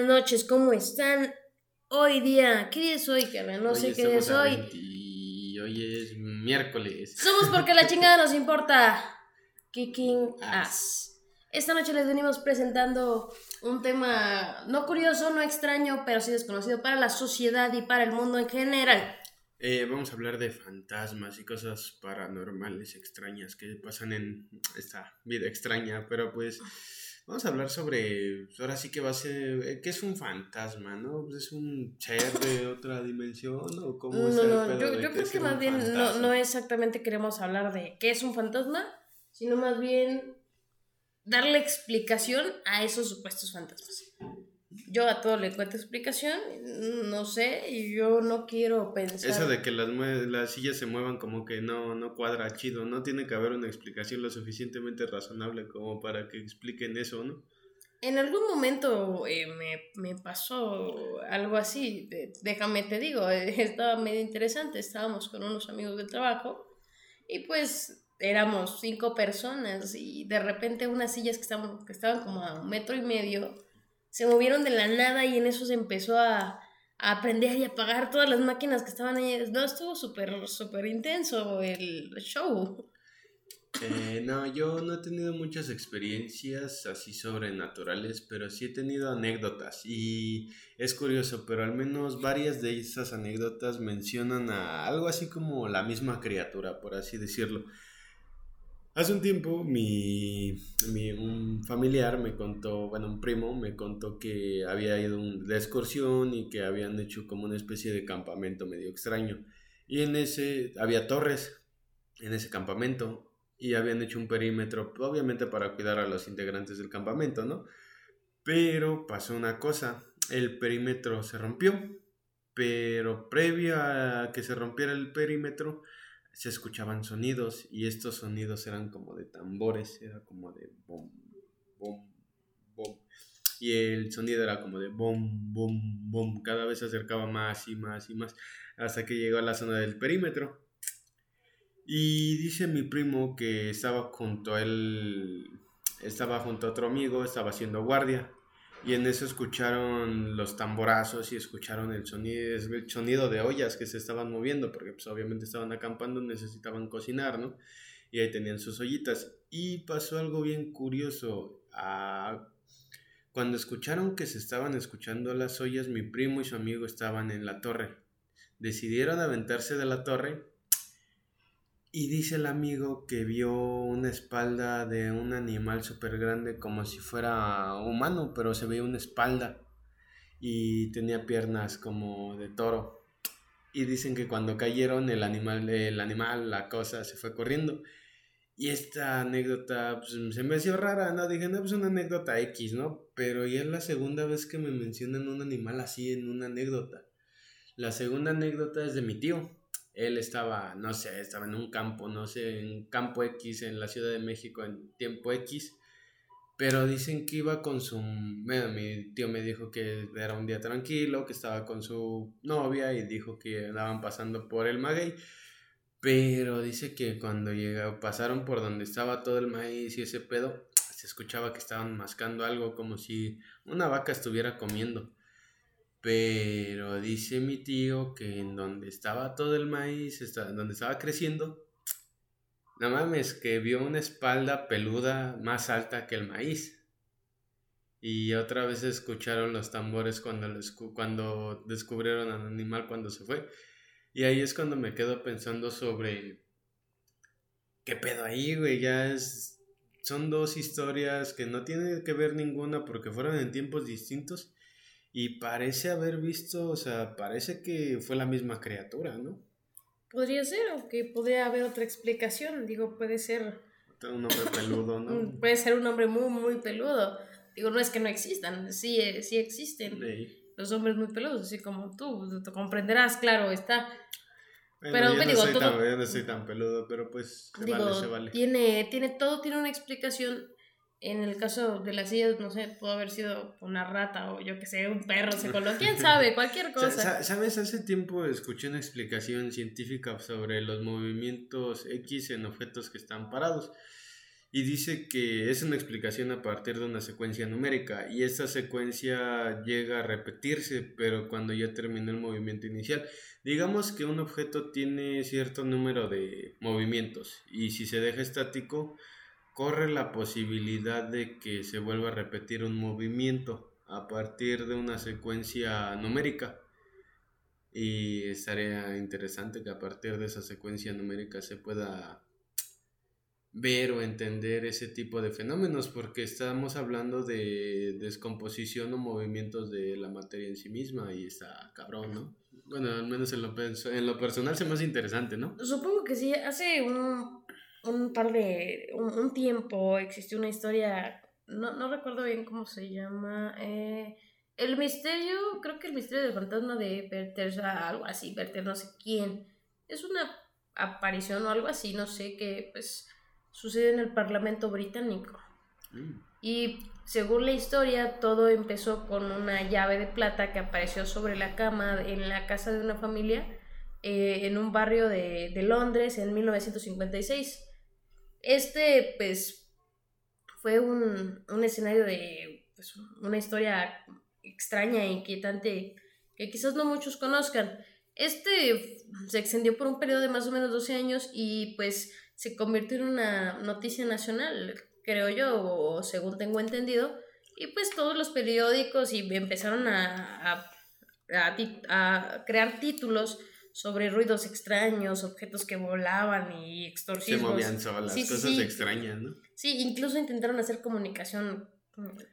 buenas noches, ¿cómo están? Hoy día, ¿qué día es hoy, Carmen? No sé qué día es hoy. Y hoy es miércoles. Somos porque la chingada nos importa. Kicking ass. Esta noche les venimos presentando un tema no curioso, no extraño, pero sí desconocido para la sociedad y para el mundo en general. Eh, vamos a hablar de fantasmas y cosas paranormales extrañas que pasan en esta vida extraña, pero pues vamos a hablar sobre, ahora sí que va a ser, eh, ¿qué es un fantasma, no? Pues, ¿Es un ser de otra dimensión o cómo es No, el no, pedo yo, de yo creo que más bien no, no exactamente queremos hablar de qué es un fantasma, sino más bien darle explicación a esos supuestos fantasmas. Yo a todo le encuentro explicación, no sé, y yo no quiero pensar. Eso de que las, las sillas se muevan como que no, no cuadra chido, no tiene que haber una explicación lo suficientemente razonable como para que expliquen eso, ¿no? En algún momento eh, me, me pasó algo así, déjame te digo, estaba medio interesante, estábamos con unos amigos del trabajo y pues éramos cinco personas y de repente unas sillas que estaban, que estaban como a un metro y medio se movieron de la nada y en eso se empezó a, a prender y apagar todas las máquinas que estaban ahí. No, estuvo súper, súper intenso el show. Eh, no, yo no he tenido muchas experiencias así sobrenaturales, pero sí he tenido anécdotas y es curioso, pero al menos varias de esas anécdotas mencionan a algo así como la misma criatura, por así decirlo. Hace un tiempo mi, mi- familiar me contó, bueno, un primo me contó que había ido un- de excursión y que habían hecho como una especie de campamento medio extraño. Y en ese había torres en ese campamento y habían hecho un perímetro, obviamente para cuidar a los integrantes del campamento, ¿no? Pero pasó una cosa, el perímetro se rompió, pero previo a que se rompiera el perímetro se escuchaban sonidos y estos sonidos eran como de tambores, era como de bom, bom, bom. Y el sonido era como de bom, bom, bom, cada vez se acercaba más y más y más hasta que llegó a la zona del perímetro. Y dice mi primo que estaba junto a él, estaba junto a otro amigo, estaba haciendo guardia. Y en eso escucharon los tamborazos y escucharon el sonido, el sonido de ollas que se estaban moviendo, porque pues obviamente estaban acampando, necesitaban cocinar, ¿no? Y ahí tenían sus ollitas. Y pasó algo bien curioso. cuando escucharon que se estaban escuchando las ollas, mi primo y su amigo estaban en la torre. Decidieron aventarse de la torre y dice el amigo que vio una espalda de un animal súper grande como si fuera humano, pero se veía una espalda y tenía piernas como de toro. Y dicen que cuando cayeron el animal, el animal, la cosa se fue corriendo. Y esta anécdota pues, se me hizo rara, ¿no? Dije, no, pues una anécdota X, ¿no? Pero ya es la segunda vez que me mencionan un animal así en una anécdota. La segunda anécdota es de mi tío él estaba, no sé, estaba en un campo, no sé, en campo X en la Ciudad de México en tiempo X, pero dicen que iba con su, bueno, mi tío me dijo que era un día tranquilo, que estaba con su novia y dijo que andaban pasando por el maguey, pero dice que cuando llega, pasaron por donde estaba todo el maíz y ese pedo, se escuchaba que estaban mascando algo como si una vaca estuviera comiendo. Pero dice mi tío que en donde estaba todo el maíz, está- donde estaba creciendo, no mames, que vio una espalda peluda más alta que el maíz. Y otra vez escucharon los tambores cuando, cuando descubrieron al animal cuando se fue. Y ahí es cuando me quedo pensando sobre qué pedo ahí, güey. Ya es. Son dos historias que no tienen que ver ninguna porque fueron en tiempos distintos. Y parece haber visto, o sea, parece que fue la misma criatura, ¿no? Podría ser, aunque podría haber otra explicación. Digo, puede ser, Un hombre peludo, ¿no? puede ser un hombre muy, muy peludo. Digo, no es que no existan, sí, eh, sí existen Ey. Los hombres muy peludos, así como tú, tú comprenderás, claro, está. Bueno, Pero, yo, me no digo, soy todo- tan, yo no soy tan peludo, pero pues se Digo, vale, se vale. tiene, tiene todo, tiene una explicación. En el caso de las sillas, no sé, pudo haber sido una rata o yo que sé, un perro se coló, quién sabe, cualquier Sa- cosa. sa- ¿Sabes? Hace tiempo escuché una explicación científica sobre los movimientos X en objetos que están parados. Y dice que es una explicación a partir de una secuencia numérica y esta secuencia llega a repetirse pero cuando ya terminó el movimiento inicial. Digamos que un objeto tiene cierto número de movimientos y si se deja estático corre la posibilidad de que se vuelva a repetir un movimiento a partir de una secuencia numérica. Y estaría interesante que a partir de esa secuencia numérica se pueda ver o entender ese tipo de fenómenos, porque estamos hablando de descomposición o movimientos de la materia en sí misma y está cabrón, ¿no? Bueno, al menos en lo, en lo personal se más interesante, ¿no? Supongo que sí, hace un, un par de, un, tiempo existió una historia, no, no recuerdo bien cómo se llama, eh, el misterio, creo que el misterio del fantasma de Werther, algo así, Werther no sé quién, es una aparición o algo así, no sé, que pues sucede en el Parlamento británico. Mm. Y según la historia, todo empezó con una llave de plata que apareció sobre la cama en la casa de una familia eh, en un barrio de, de, Londres en 1956. Este, pues, fue un, un escenario de pues, una historia extraña e inquietante que quizás no muchos conozcan. Este se extendió por un periodo de más o menos 12 años y pues se convirtió en una noticia nacional, creo yo, o según tengo entendido, y pues todos los periódicos y empezaron a, a, crear títulos sobre ruidos extraños, objetos que volaban y extorsivos. Se movían solas, cosas extrañas, ¿no? Sí, incluso intentaron hacer comunicación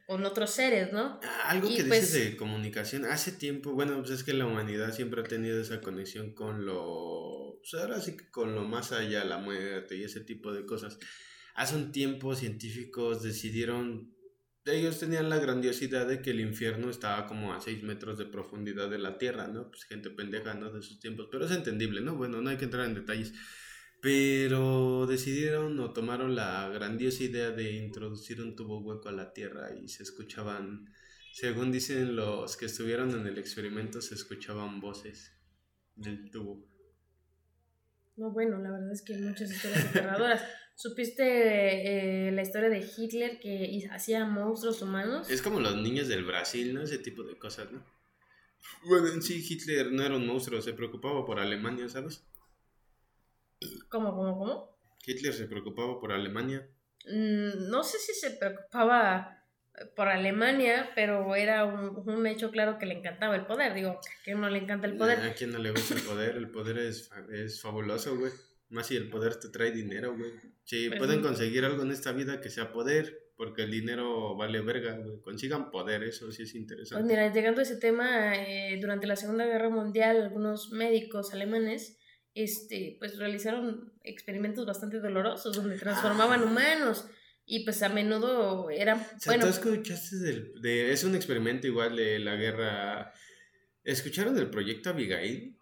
con otros seres, ¿no? Algo que pues, dices de comunicación, hace tiempo, bueno, pues es que la humanidad siempre ha tenido esa conexión con lo, pues ahora sí que con lo más allá, la muerte y ese tipo de cosas. Hace un tiempo científicos decidieron, ellos tenían la grandiosidad de que el infierno estaba como a 6 metros de profundidad de la Tierra, ¿no? Pues gente pendeja, ¿no? De esos tiempos, pero es entendible, ¿no? Bueno, no hay que entrar en detalles. Pero decidieron o tomaron la grandiosa idea de introducir un tubo hueco a la Tierra y se escuchaban, según dicen los que estuvieron en el experimento, se escuchaban voces del tubo. No, bueno, la verdad es que hay muchas historias aterradoras. ¿Supiste eh, la historia de Hitler que hacía monstruos humanos? Es como los niños del Brasil, ¿no? Ese tipo de cosas, ¿no? Bueno, en sí, Hitler no era un monstruo, se preocupaba por Alemania, ¿sabes? ¿Cómo, cómo, cómo? Hitler se preocupaba por Alemania. Mm, no sé si se preocupaba por Alemania, pero era un, hecho claro que le encantaba el poder. Digo, ¿a quién no le encanta el poder? ¿A quién no le gusta el poder? El poder es, es fabuloso, güey. Más si el poder te trae dinero, güey. Si pues pueden conseguir algo en esta vida que sea poder, porque el dinero vale verga, güey. Consigan poder, eso sí es interesante. Pues mira, llegando a ese tema, eh, durante la Segunda Guerra Mundial, algunos médicos alemanes este, pues realizaron experimentos bastante dolorosos donde transformaban humanos y pues a menudo eran... bueno, ¿tú escuchaste del, de, es un experimento igual de la guerra... ¿Escucharon del proyecto Abigail?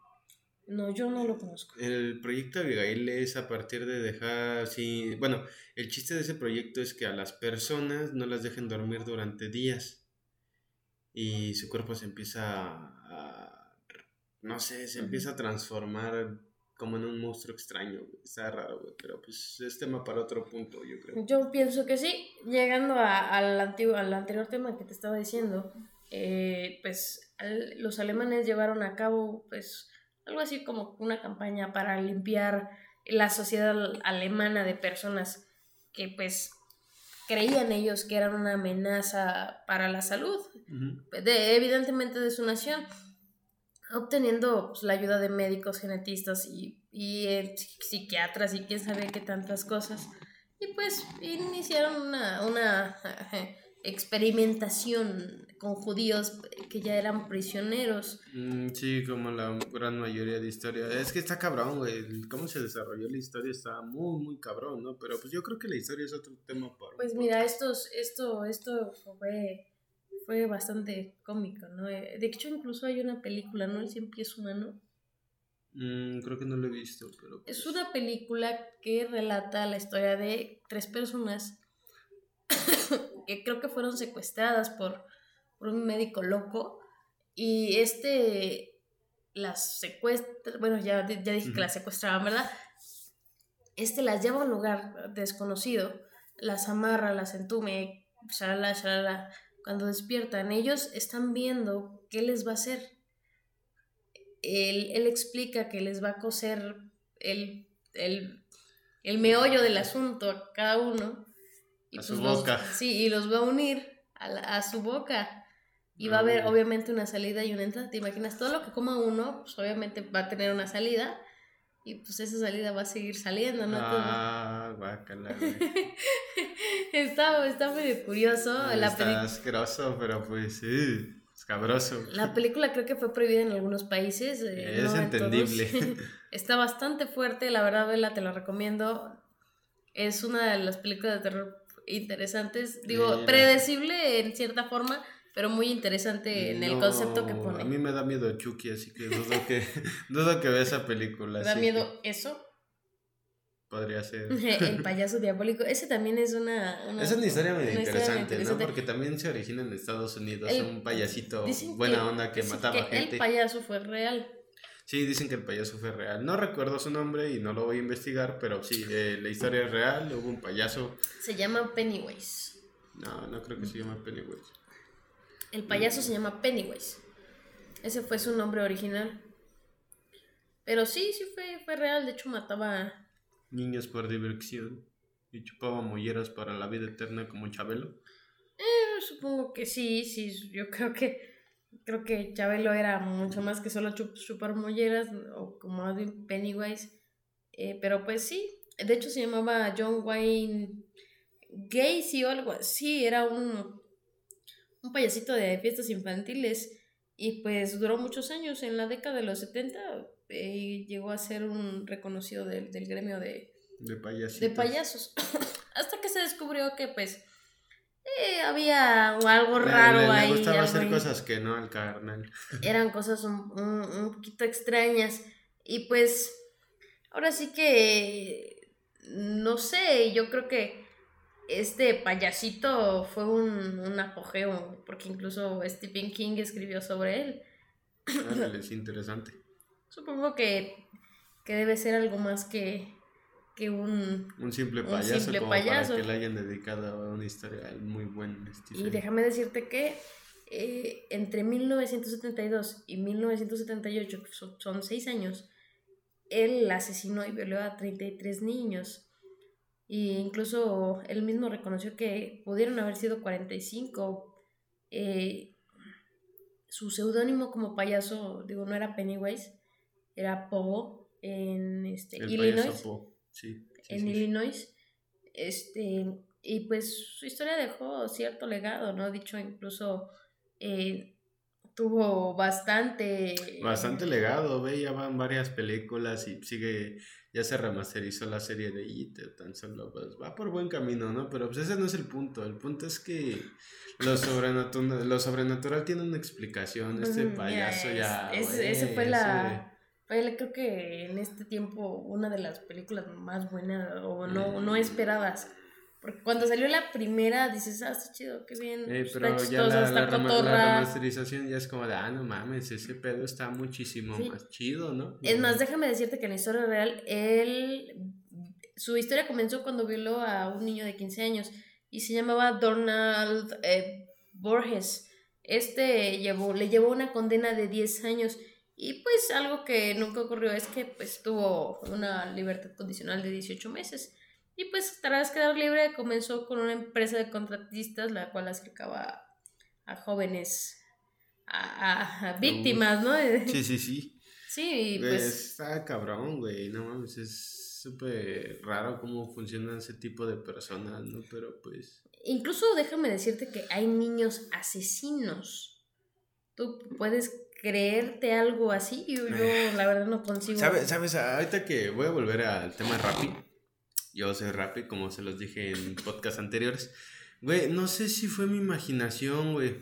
No, yo no lo conozco. El proyecto Abigail es a partir de dejar, sí, bueno, el chiste de ese proyecto es que a las personas no las dejen dormir durante días y su cuerpo se empieza a, no sé, se empieza a transformar como en un monstruo extraño, Está raro, güey. Pero pues es tema para otro punto, yo creo. Yo pienso que sí. Llegando al, antiguo, al anterior tema que te estaba diciendo, eh, pues los alemanes llevaron a cabo, pues, algo así como una campaña para limpiar la sociedad alemana de personas que, pues, creían ellos que eran una amenaza para la salud, de, evidentemente de su nación obteniendo pues, la ayuda de médicos, genetistas y, y eh, psiquiatras y quién sabe qué tantas cosas. Y pues iniciaron una, una experimentación con judíos que ya eran prisioneros. Mm, sí, como la gran mayoría de historias. Es que está cabrón, güey. Cómo se desarrolló la historia está muy, muy cabrón, ¿no? Pero pues yo creo que la historia es otro tema. Por pues mira, estos, esto, esto fue fue bastante cómico, ¿no? Eh, de hecho, incluso hay una película, ¿no? El cien pies humano. Mm, creo que no lo he visto, pero... Es pues una película que relata la historia de tres personas que creo que fueron secuestradas por, un médico loco y este las secuestra, bueno, ya, ya dije que las secuestraban, ¿verdad? Este las lleva a un lugar desconocido las amarra, las entume, shalala, shalala. Cuando despiertan, ellos están viendo qué les va a hacer. Él, él explica que les va a coser el, el, el meollo del asunto a cada uno. A su los- boca. sí, y los va a unir a, la- a su boca. Y va a haber Ah. obviamente una salida y una entrada. ¿Te imaginas? Todo lo que coma uno, pues obviamente va a tener una salida. Y pues esa salida va a seguir saliendo, ¿no? Ah, guácala, güey. está, está muy curioso. La, Está asqueroso, pero pues sí, escabroso. la película creo que fue prohibida en algunos países. eh, Es no en todos. entendible. está bastante fuerte, la verdad, Vela, te la recomiendo. Es una de las películas de terror interesantes. Digo, predecible en cierta forma, pero muy interesante en el concepto que pone. A mí me da miedo Chucky, así que dudo que, dudo que vea esa película. ¿Te da miedo eso? Podría ser. el payaso diabólico. Ese también es una. una- Es una historia medio historia interesante, interesante. ¿no? Porque también se origina en Estados Unidos El- un payasito buena onda que mataba que gente. El payaso fue real. Sí, dicen que el payaso fue real. No recuerdo su nombre y no lo voy a investigar, pero sí, eh, la historia es real. Hubo un payaso. Se llama Pennywise. No, no creo que se llame Pennywise. El payaso se llama Pennywise. Ese fue su nombre original. Pero sí, sí fue, fue real. De hecho, mataba. Niños por diversión. Y chupaba molleras para la vida eterna como Chabelo. Eh, supongo que sí, sí. Yo creo que. Creo que Chabelo era mucho más que solo chup- chupar molleras. O como Pennywise. Eh, pero pues sí. De hecho, se llamaba John Wayne Gacy o algo así. Era un. Un payasito de fiestas infantiles. Y pues duró muchos años. En la década de los 70 eh, llegó a ser un reconocido del, del gremio de, De de payasos. Hasta que se descubrió que pues eh, había algo Le- raro le, le ahí. gustaba hacer ahí. cosas que no al carnal. Eran cosas un, un- un poquito extrañas. Y pues ahora sí que no sé, yo creo que este payasito fue un, un apogeo, porque incluso Stephen King escribió sobre él. Árale, es interesante. Supongo que, que debe ser algo más que, que un... Un simple Un payaso, simple como payaso. para que le hayan dedicado a una historia muy buena. Y déjame decirte que eh, entre 1972 y 1978, que son, son seis años, él asesinó y violó a 33 niños. Y incluso él mismo reconoció que pudieron haber sido 45. Eh, su seudónimo como payaso, digo, no era Pennywise, era Pogo en este, El Illinois Po. Sí, sí, en sí. Illinois. Este, y pues su historia dejó cierto legado, ¿no? Dicho incluso eh, tuvo bastante... Bastante legado, ve, ya van varias películas y sigue, ya se remasterizó la serie de It, tan solo pues va por buen camino, ¿no? Pero pues ese no es el punto, el punto es que lo sobrenatural, lo sobrenatural tiene una explicación, este Mm, ya, payaso es- ya... es- ese fue ese- la... Fue, creo que en este tiempo una de las películas más buenas o no, no esperadas. Porque cuando salió la primera dices, ah, está chido, qué bien. Eh, está pero ya chistosa, la, está la rema- la cotorra". remasterización ya es como de, ah, no mames, ese pedo está muchísimo Sí. más chido, ¿no? Es más, déjame decirte que en la historia real, él, su historia comenzó cuando violó a un niño de 15 años y se llamaba Donald eh, Borges. Este llevó, le llevó una condena de 10 años y pues algo que nunca ocurrió es que pues tuvo una libertad condicional de 18 meses. Y pues tras quedar libre comenzó con una empresa de contratistas la cual acercaba a jóvenes, a, a- a víctimas, ¿no? Sí, sí, sí. Sí, pues... Está cabrón, güey, no mames, es súper raro cómo funcionan ese tipo de personas, ¿no? Pero pues... Incluso déjame decirte que hay niños asesinos. ¿Tú puedes creerte algo así? Yo, yo la verdad no consigo. ¿Sabes? ¿Sabes? Ahorita que voy a volver al tema Rappi. Yo soy Rappi, como se los dije en podcast anteriores. Güey, no sé si fue mi imaginación, güey.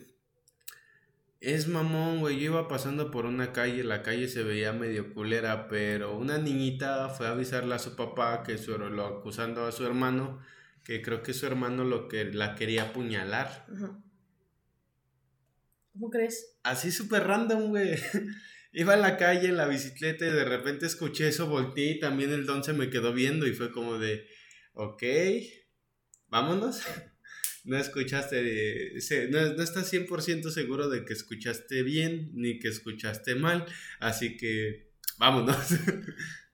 Es mamón, güey. Yo iba pasando por una calle, la calle se veía medio culera, pero una niñita fue a avisarle a su papá que su, lo acusando a su hermano, que creo que su hermano lo que la quería apuñalar. ¿Cómo crees? Así súper random, güey. Iba en la calle en la bicicleta y de repente escuché eso, volteé y también el don se me quedó viendo y fue como de, ok, vámonos. No escuchaste, no, no estás 100% seguro de que escuchaste bien ni que escuchaste mal, así que vámonos.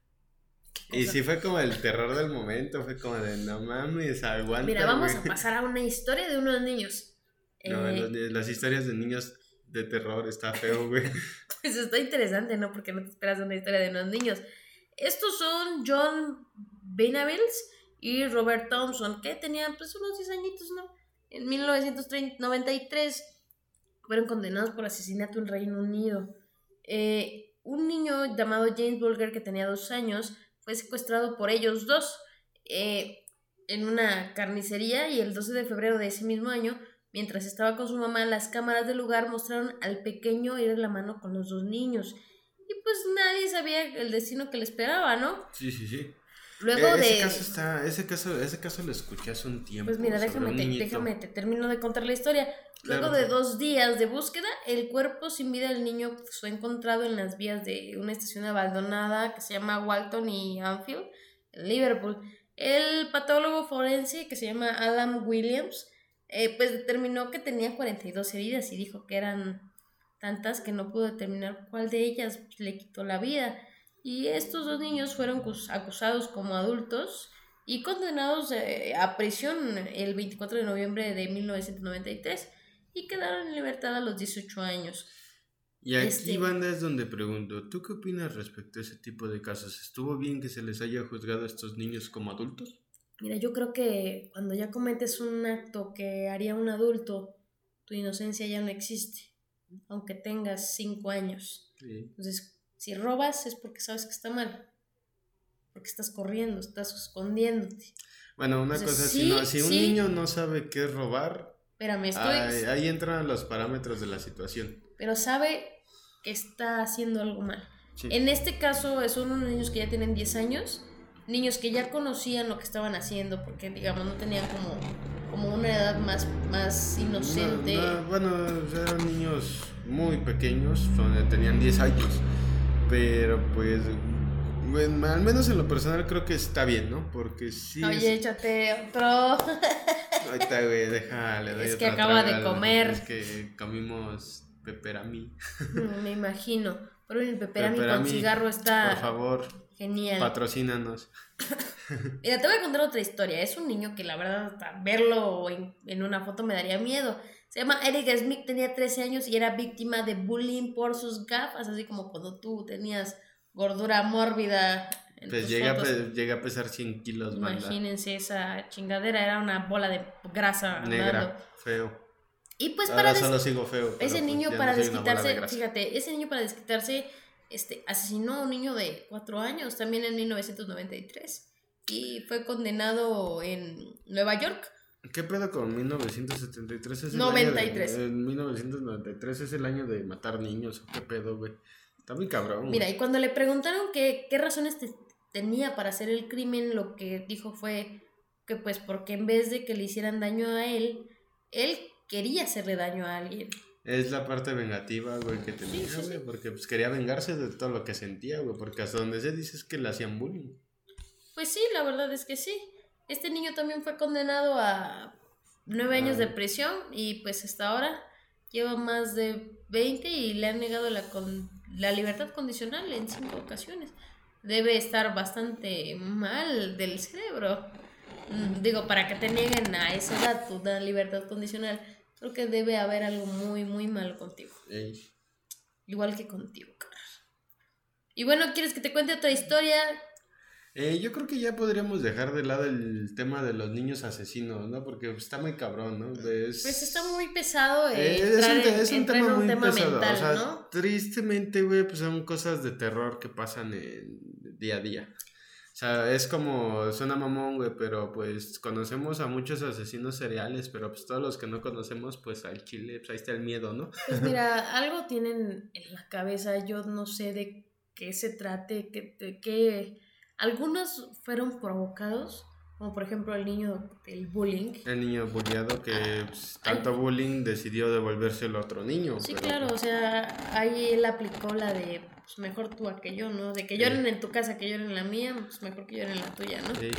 Y sí fue como el terror del momento, fue como de no mames, aguanta. Mira, vamos a pasar a una historia de unos niños. No, eh, las historias de niños de terror está feo, güey. pues está interesante, ¿no? Porque no te esperas una historia de unos niños. Estos son John Benavides y Robert Thompson, que tenían pues unos 10 añitos, ¿no? En 1993 fueron condenados por asesinato en Reino Unido. Eh, un niño llamado James Bulger, que tenía dos años, fue secuestrado por ellos dos eh, en una carnicería y el 12 de febrero de ese mismo año, mientras estaba con su mamá, las cámaras del lugar mostraron al pequeño ir de la mano con los dos niños. Y pues nadie sabía el destino que le esperaba, ¿no? Sí, sí, sí. Luego eh, ese Caso está, ese, caso, ese caso lo escuché hace un tiempo. Pues mira, déjame, te, déjame, te termino de contar la historia. Luego de dos días de búsqueda, el cuerpo sin vida del niño fue encontrado en las vías de una estación abandonada que se llama Walton y Anfield, en Liverpool. El patólogo forense, que se llama Alan Williams, eh, pues determinó que tenía 42 heridas y dijo que eran tantas que no pudo determinar cuál de ellas le quitó la vida. Y estos dos niños fueron acusados como adultos y condenados eh, a prisión el 24 de noviembre de 1993 y quedaron en libertad a los 18 años. Y aquí, este... banda, es donde pregunto, ¿tú qué opinas respecto a ese tipo de casos? ¿Estuvo bien que se les haya juzgado a estos niños como adultos? Mira, yo creo que cuando ya cometes un acto que haría un adulto, tu inocencia ya no existe, aunque tengas 5 años. Entonces, si robas es porque sabes que está mal, porque estás corriendo, estás escondiéndote. Bueno, una cosa, si, si un niño no sabe qué es robar, Espérame, estoy... Ahí, entran los parámetros de la situación. Pero sabe que está haciendo algo mal. En este caso son unos niños que ya tienen 10 años, niños que ya conocían lo que estaban haciendo, porque digamos no tenían como, como una edad más, más inocente. bueno, eran niños muy pequeños, tenían 10 años, pero pues bueno, al menos en lo personal creo que está bien, ¿no? Porque sí. Oye, échate otro. Ahorita, güey, déjale. es que acaba de comer. Es que comimos peperami. Mm, me imagino. Pero el peperami, con cigarro está. Por favor. Genial. Patrocínanos. Mira, te voy a contar otra historia. Es un niño que la verdad, verlo en, en una foto me daría miedo. Se llama Eric Smith, tenía 13 años y era víctima de bullying por sus gafas, así como cuando tú tenías gordura mórbida. pues llega a, pesar 100 kilos. Imagínense esa chingadera, era una bola de grasa. Negra, feo. Y pues para solo sigo feo. Ese pues niño para desquitarse, fíjate, ese niño para desquitarse este, asesinó a un niño de 4 años también en 1993 y fue condenado en Nueva York. ¿Qué pedo con 1973? Es el 93. Año de, en 1993 es el año de matar niños. ¿Qué pedo, güey? Está muy cabrón. Mira, y cuando le preguntaron qué razones tenía para hacer el crimen, lo que dijo fue que pues porque en vez de que le hicieran daño a él, él quería hacerle daño a alguien. Es la parte vengativa, güey, que tenía, güey, porque pues quería vengarse de todo lo que sentía, güey, porque hasta donde se dice es que le hacían bullying. Pues sí, la verdad es que sí. Este niño también fue condenado a nueve años de prisión y pues hasta ahora lleva más de 20 y le han negado la, con la libertad condicional en cinco ocasiones. Debe estar bastante mal del cerebro. Mm, digo, para que te nieguen a esa edad tu libertad condicional, creo que debe haber algo muy, muy malo contigo. Igual que contigo, cara. Y bueno, ¿quieres que te cuente otra historia? Eh, yo creo que ya podríamos dejar de lado el tema de los niños asesinos, ¿no? Porque está muy cabrón, ¿no? Pues está muy pesado. Eh, es, un, tema muy pesado. o sea, tristemente, güey, pues son cosas de terror que pasan en día a día. O sea, es como, suena mamón, güey, pero pues conocemos a muchos asesinos seriales, pero pues todos los que no conocemos, pues al chile, pues ahí está el miedo, ¿no? Pues mira, algo tienen en la cabeza, yo no sé de qué se trate, qué, de qué algunos fueron provocados, como por ejemplo el niño del bullying. El niño bulliado que ah, pues, tanto bullying decidió devolverse al otro niño. Sí, claro, o sea, ahí él aplicó la de pues mejor tú a que yo, ¿no? De que lloren en tu casa, que lloren en la mía, pues mejor que lloren en la tuya, ¿no? Sí.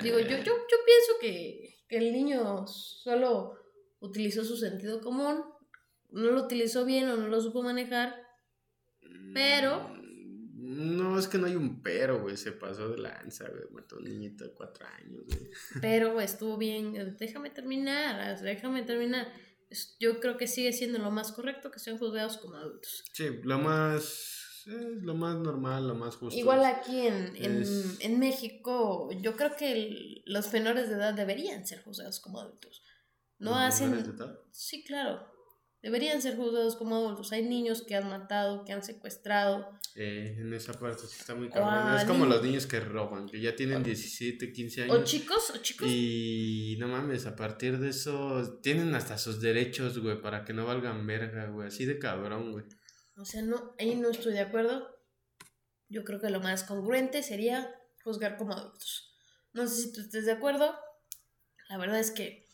Digo, yo, yo, yo pienso que, que el niño solo utilizó su sentido común, no lo utilizó bien o no lo supo manejar, pero... No, es que no hay un pero, güey. Se pasó de lanza, güey. Mató a un niñito de cuatro años, güey. Pero estuvo bien. Déjame terminar, déjame terminar. Yo creo que sigue siendo lo más correcto que sean juzgados como adultos. Sí, lo más lo más normal, lo más justo. Igual aquí en, en, en México, yo creo que los menores de edad deberían ser juzgados como adultos. No hacen... De edad? Sí, claro. Deberían ser juzgados como adultos. Hay niños que han matado, que han secuestrado. Eh, en esa parte sí está muy cabrón. es como los niños que roban, que ya tienen 17, 15 años. O chicos, o chicos. Y no mames, a partir de eso tienen hasta sus derechos, güey, para que no valgan verga, güey. Así de cabrón, güey. O sea, no, ahí no estoy de acuerdo. Yo creo que lo más congruente sería juzgar como adultos. No sé si tú estés de acuerdo. La verdad es que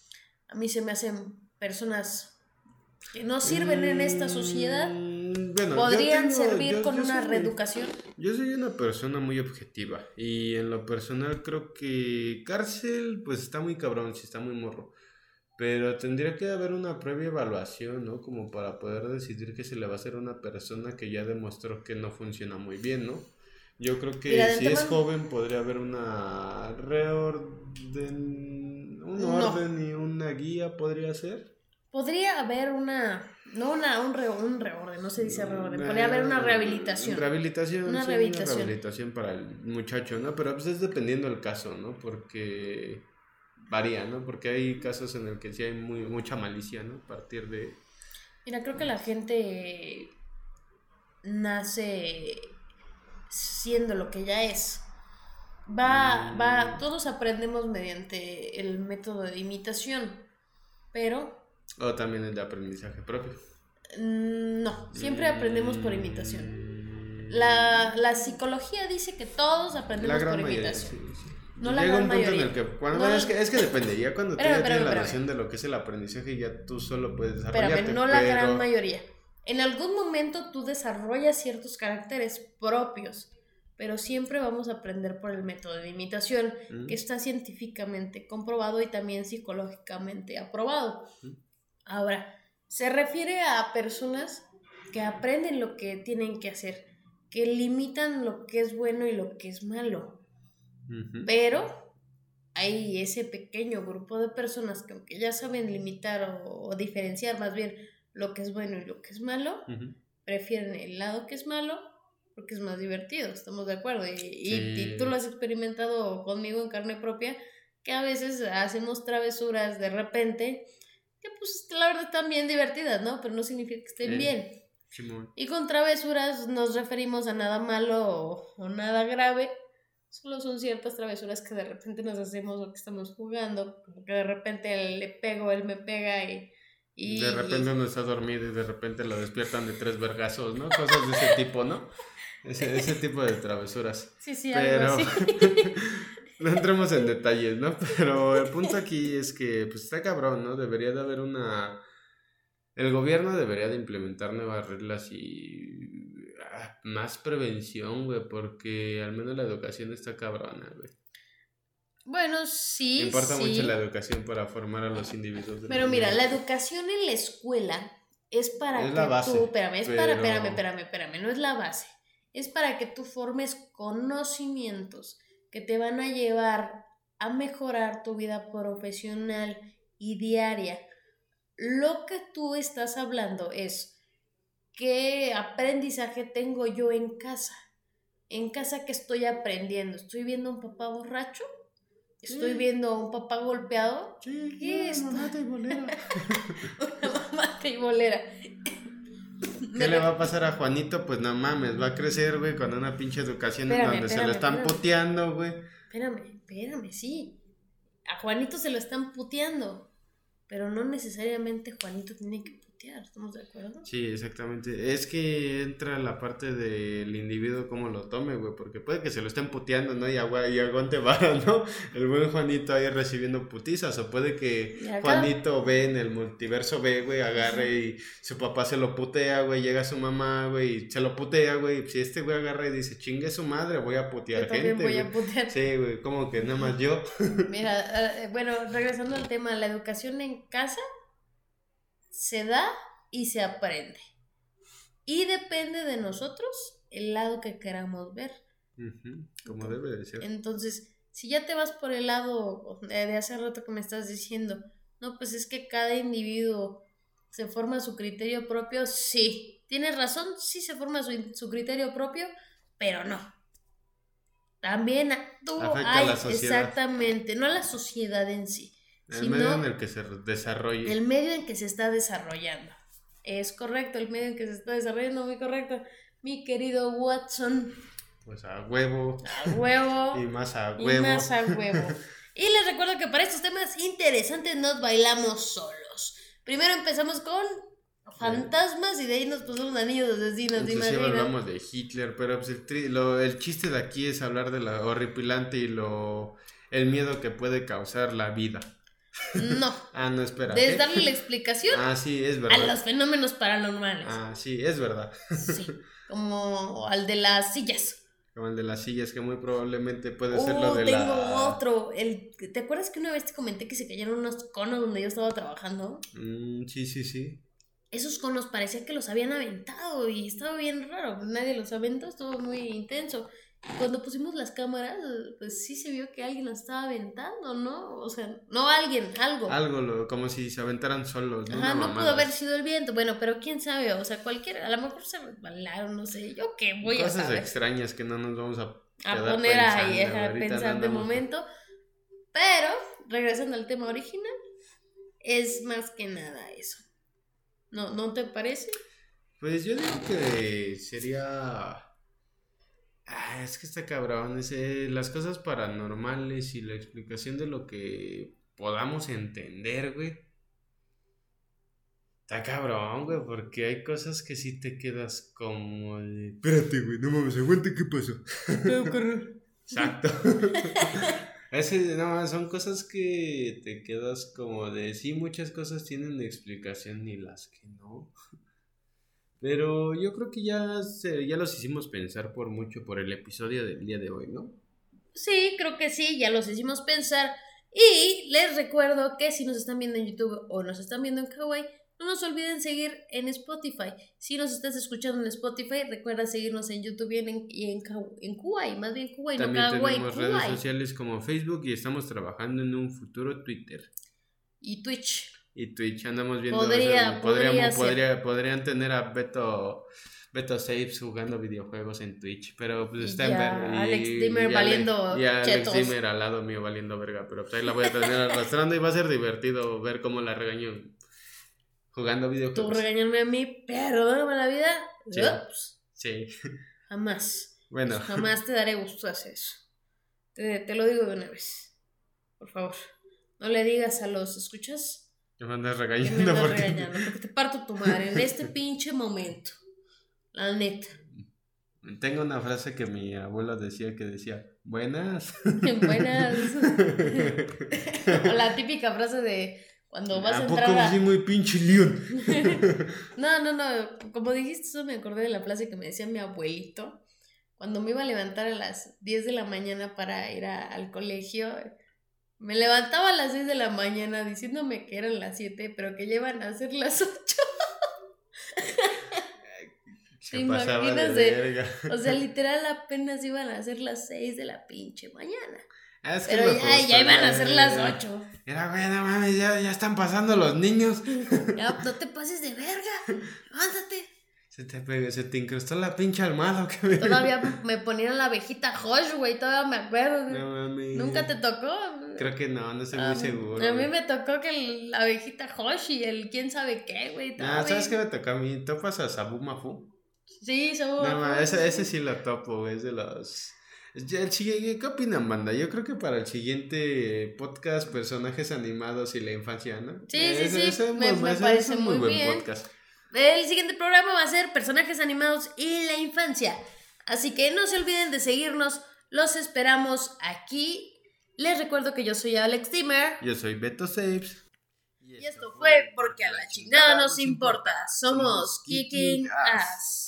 a mí se me hacen personas que no sirven en esta sociedad mm, podrían servir con una reeducación. Yo soy una persona muy objetiva y en lo personal creo que cárcel pues está muy cabrón, si está muy morro. Pero tendría que haber una previa evaluación, ¿no? Como para poder decidir que se le va a hacer a una persona que ya demostró que no funciona muy bien, ¿no? Yo creo que si es joven podría haber una reorden, un orden y una guía podría ser. Podría haber una, no una, un, un reorden, no se dice reorden, podría haber una rehabilitación. Rehabilitación, una rehabilitación. Una rehabilitación para el muchacho, ¿no? Pero pues es dependiendo del caso, ¿no? Porque varía, ¿no? Porque hay casos en el que sí hay muy, mucha malicia, ¿no? A partir de... Mira, creo que la gente nace siendo lo que ya es. Va, va, mm. todos aprendemos mediante el método de imitación, pero o también el de aprendizaje propio. Mm, no, siempre aprendemos por imitación. La, la psicología dice que todos aprendemos por imitación. No la Llega un punto en el que, cuando, es, que, es que depende, ya cuando tú ya tienes la noción de lo que es el aprendizaje, ya tú solo puedes desarrollarte. No la gran mayoría. En algún momento tú desarrollas ciertos caracteres propios, pero siempre vamos a aprender por el método de imitación, que está científicamente comprobado y también psicológicamente aprobado. Ahora, se refiere a personas que aprenden lo que tienen que hacer, que limitan lo que es bueno y lo que es malo. Pero hay ese pequeño grupo de personas que aunque ya saben limitar o, diferenciar más bien lo que es bueno y lo que es malo, prefieren el lado que es malo porque es más divertido, estamos de acuerdo. Y, y, tú lo has experimentado conmigo en carne propia, que a veces hacemos travesuras de repente pues la verdad están bien divertidas, ¿no? Pero no significa que estén bien. Y con travesuras nos referimos a nada malo o, nada grave. Solo son ciertas travesuras que de repente nos hacemos o que estamos jugando. Que de repente le pego, él me pega y... y de repente uno está dormido y de repente lo despiertan de tres vergazos, ¿no? Cosas de ese tipo, ¿no? Ese, ese tipo de travesuras. Sí, sí, Pero... algo así. no entremos en detalles, ¿no? Pero el punto aquí es que, pues está cabrón, ¿no? Debería de haber una... El gobierno debería de implementar nuevas reglas y ah, más prevención, güey, porque al menos la educación está cabrona, güey. Bueno, sí. Importa mucho la educación para formar a los individuos. Pero mira, la educación en la escuela es para es que la base, tú, espérame, es para, espérame, espérame, espérame, no es la base. Es para que tú formes conocimientos que te van a llevar a mejorar tu vida profesional y diaria. Lo que tú estás hablando es qué aprendizaje tengo yo en casa. En casa que estoy aprendiendo. ¿Estoy viendo a un papá borracho? ¿Estoy viendo a un papá golpeado? Sí, ¿Qué es? Mamá bolera. una mamá bolera. ¿Qué le va a pasar a Juanito? Pues no mames, va a crecer, güey, con una pinche educación en donde se lo están puteando, güey. Espérame, espérame, sí. A Juanito se lo están puteando. Pero no necesariamente Juanito tiene que ¿estamos de acuerdo? Sí, exactamente. Es que entra la parte del individuo cómo lo tome, güey, porque puede que se lo estén puteando, ¿no? Y, agua, y aguante vara, ¿no? El buen Juanito ahí recibiendo putizas, o puede que Juanito ve en el multiverso ve, güey, agarre y su papá se lo putea, güey, llega su mamá, güey, y se lo putea, güey, si este güey agarra y dice, chingue su madre, voy a putear gente, voy a putear. Sí, güey, como que nada más yo. Mira, eh, bueno, regresando al tema, la educación en casa se da y se aprende. Y depende de nosotros el lado que queramos ver. como debe de ser. Entonces, si ya te vas por el lado de hace rato que me estás diciendo, no, pues es que cada individuo se forma su criterio propio, sí. Tienes razón, sí se forma su, su criterio propio, pero no. También tú hay, exactamente, no a la sociedad en sí, el medio en el que se desarrolla. El medio en que se está desarrollando. Es correcto, el medio en que se está desarrollando, muy correcto. Mi querido Watson. Pues a huevo. A huevo. y más a huevo. Y más a huevo. y les recuerdo que para estos temas interesantes nos bailamos solos. Primero empezamos con fantasmas y de ahí nos pusimos anillos de asesinos. Inclusive hablamos de Hitler, pero pues el, lo, el chiste de aquí es hablar de lo horripilante y lo el miedo que puede causar la vida. No. ah, no, espera. Debes darle la explicación. Ah, sí, es verdad. A los fenómenos paranormales. Ah, sí, es verdad. sí. Como al de las sillas. Como el de las sillas, que muy probablemente puede ser lo oh, de tengo otro. El, ¿Te acuerdas que una vez te comenté que se cayeron unos conos donde yo estaba trabajando? Mm, sí, sí, sí. Esos conos parecía que los habían aventado y estaba bien raro. Nadie los aventó, estuvo muy intenso. Cuando pusimos las cámaras, pues sí se vio que alguien las estaba aventando, ¿no? O sea, no alguien, algo. Algo, como si se aventaran solos, ¿no? Ajá, no pudo haber sido el viento, bueno, pero quién sabe, o sea, cualquiera, a lo mejor se resbalaron, no sé, yo qué voy a saber. Cosas extrañas que no nos vamos a, a poner ahí, a pensar de momento. Pero, regresando al tema original, es más que nada eso. ¿No, ¿No te parece? Pues yo digo que sería Ah, es que está cabrón. Ese, las cosas paranormales y la explicación de lo que podamos entender, güey. Está cabrón, güey, porque hay cosas que sí te quedas como de... Espérate, güey, no mames, aguante, ¿qué pasó? Exacto. Ese, no, son cosas que te quedas como de... Sí, muchas cosas tienen explicación y las que no. Pero yo creo que ya, ya los hicimos pensar por mucho por el episodio del día de hoy, ¿no? Sí, creo que sí, ya los hicimos pensar. Y les recuerdo que si nos están viendo en YouTube o nos están viendo en Kawaii, no nos olviden seguir en Spotify. Si nos estás escuchando en Spotify, recuerda seguirnos en YouTube y en, y en, Kawaii, más bien Kawaii, También no Kawaii. Tenemos redes sociales como Facebook y estamos trabajando en un futuro Twitter. Y Twitch y Twitch. Andamos viendo. Podría, podrían tener a Beto. Beto Saves jugando videojuegos en Twitch, pero pues está en verga. Alex Dimmer valiendo. Y Alex Dimmer al lado mío valiendo verga, pero pues ahí la voy a tener arrastrando y va a ser divertido ver cómo la regaño jugando videojuegos. Tú regañarme a mí, pero la vida. Sí. sí. Jamás. Bueno. Jamás te daré gusto hacer eso. Te, te lo digo de una vez. Por favor. No le digas a los, ¿escuchas? Me andas regañando. Me porque... regañando porque te parto tu madre en este pinche momento. La neta. Tengo una frase que mi abuelo decía que decía, buenas. buenas. o la típica frase de cuando vas a, a entrar a... muy pinche león? no, no, no. Como dijiste eso me acordé de la frase que me decía mi abuelito. Cuando me iba a levantar a las 10 de la mañana para ir al colegio me levantaba a las 6 de la mañana diciéndome que eran las 7, pero que llevan a ser las 8. Se imaginas de, O sea, literal apenas iban a ser las 6 de la pinche mañana. Ah, es que pero ya, ya, iban a ser las 8. Era, güey, no mames, ya, ya están pasando los niños. Ya, no te pases de verga. Levántate. Se te, se te incrustó la pinche almohada. Que Todavía me ponían la abejita Josh, güey, todavía me acuerdo. No mami. ¿Nunca te tocó? Creo que no, no estoy muy seguro. A mí me tocó que la abejita Josh y el quién sabe qué, güey. Ah, ¿sabes qué me tocó a mí? ¿Topas a Sabu Mafu? Sí, Sabu No, ese, ese sí lo topo, güey, es de los... ¿Qué opinan, banda? Yo creo que para el siguiente podcast, personajes animados y la infancia, ¿no? Sí, sí, sí. me, parece muy, bien. El siguiente programa va a ser personajes animados y la infancia. Así que no se olviden de seguirnos. Los esperamos aquí. Les recuerdo que yo soy Alex Timmer. Yo soy Beto Saves. Y esto fue porque a la chingada nos importa. Somos Kicking Ass.